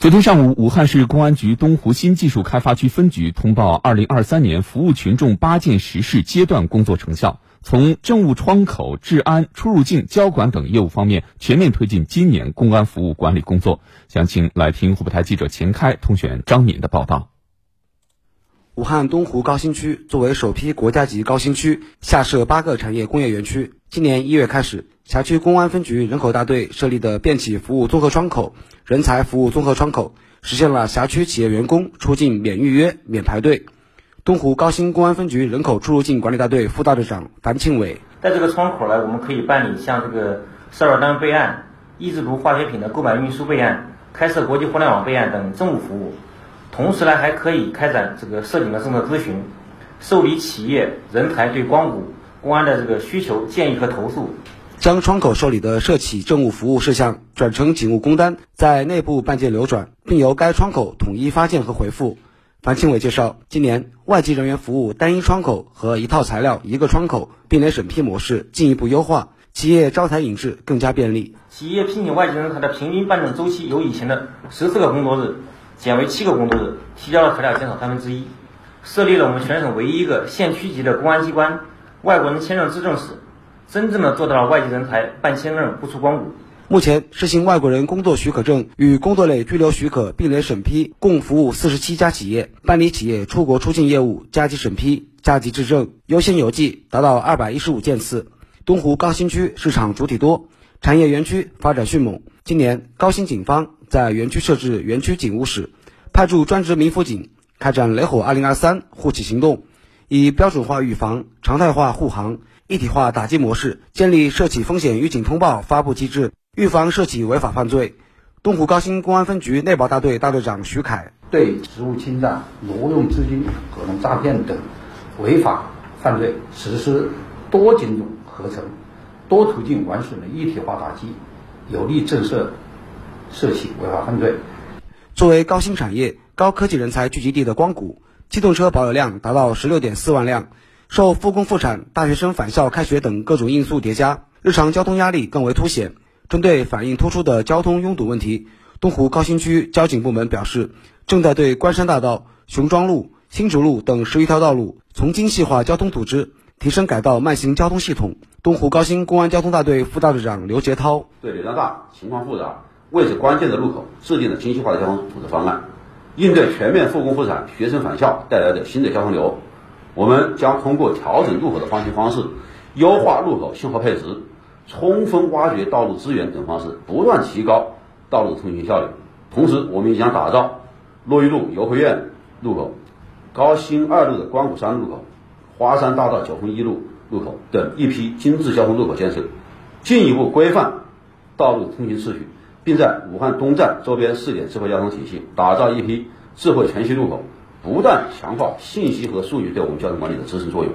昨天上午，武汉市公安局东湖新技术开发区分局通报，二零二三年服务群众八件实事阶段工作成效，从政务窗口、治安、出入境、交管等业务方面全面推进今年公安服务管理工作。详情来听湖北台记者钱开、通选张敏的报道。武汉东湖高新区作为首批国家级高新区，下设八个产业工业园区。今年一月开始，辖区公安分局人口大队设立的便企服务综合窗口、人才服务综合窗口，实现了辖区企业员工出境免预约、免排队。东湖高新公安分局人口出入境管理大队副大队长樊庆伟，在这个窗口呢，我们可以办理像这个涉外单备案、一制毒化学品的购买运输备案、开设国际互联网备案等政务服务。同时呢，还可以开展这个涉警的政策咨询，受理企业人才对光谷公安的这个需求建议和投诉。将窗口受理的涉企政务服务事项转成警务工单，在内部办件流转，并由该窗口统一发件和回复。樊庆伟介绍，今年外籍人员服务单一窗口和一套材料一个窗口并联审批模式进一步优化，企业招才引智更加便利。企业聘请外籍人才的平均办证周期由以前的十四个工作日。减为七个工作日，提交的材料减少三分之一，设立了我们全省唯一一个县区级的公安机关——外国人签证质证室，真正的做到了外籍人才办签证不出光谷。目前实行外国人工作许可证与工作类居留许可并联审批，共服务四十七家企业，办理企业出国出境业务加急审批、加急质证，优先邮寄达到二百一十五件次。东湖高新区市场主体多，产业园区发展迅猛。今年高新警方。在园区设置园区警务室，派驻专职民辅警，开展“雷火二零二三”护企行动，以标准化预防、常态化护航、一体化打击模式，建立涉企风险预警通报发布机制，预防涉企违法犯罪。东湖高新公安分局内保大队大队长徐凯对职务侵占、挪用资金、合同诈骗等违法犯罪实施多警种合成、多途径完损的一体化打击，有力震慑。涉企违法犯罪。作为高新产业、高科技人才聚集地的光谷，机动车保有量达到十六点四万辆。受复工复产、大学生返校开学等各种因素叠加，日常交通压力更为凸显。针对反映突出的交通拥堵问题，东湖高新区交警部门表示，正在对关山大道、熊庄路、新竹路等十余条道路从精细化交通组织，提升改道慢行交通系统。东湖高新公安交通大队副大队长刘杰涛对流量大、情况复杂。位置关键的路口制定了精细化的交通组织方案，应对全面复工复产、学生返校带来的新的交通流。我们将通过调整路口的放行方式、优化路口信号配置、充分挖掘道路资源等方式，不断提高道路通行效率。同时，我们也将打造洛邑路游汇苑路口、高新二路的关谷山路口、花山大道九峰一路路口等一批精致交通路口建设，进一步规范道路通行秩序。并在武汉东站周边试点智慧交通体系，打造一批智慧全息路口，不断强化信息和数据对我们交通管理的支持作用。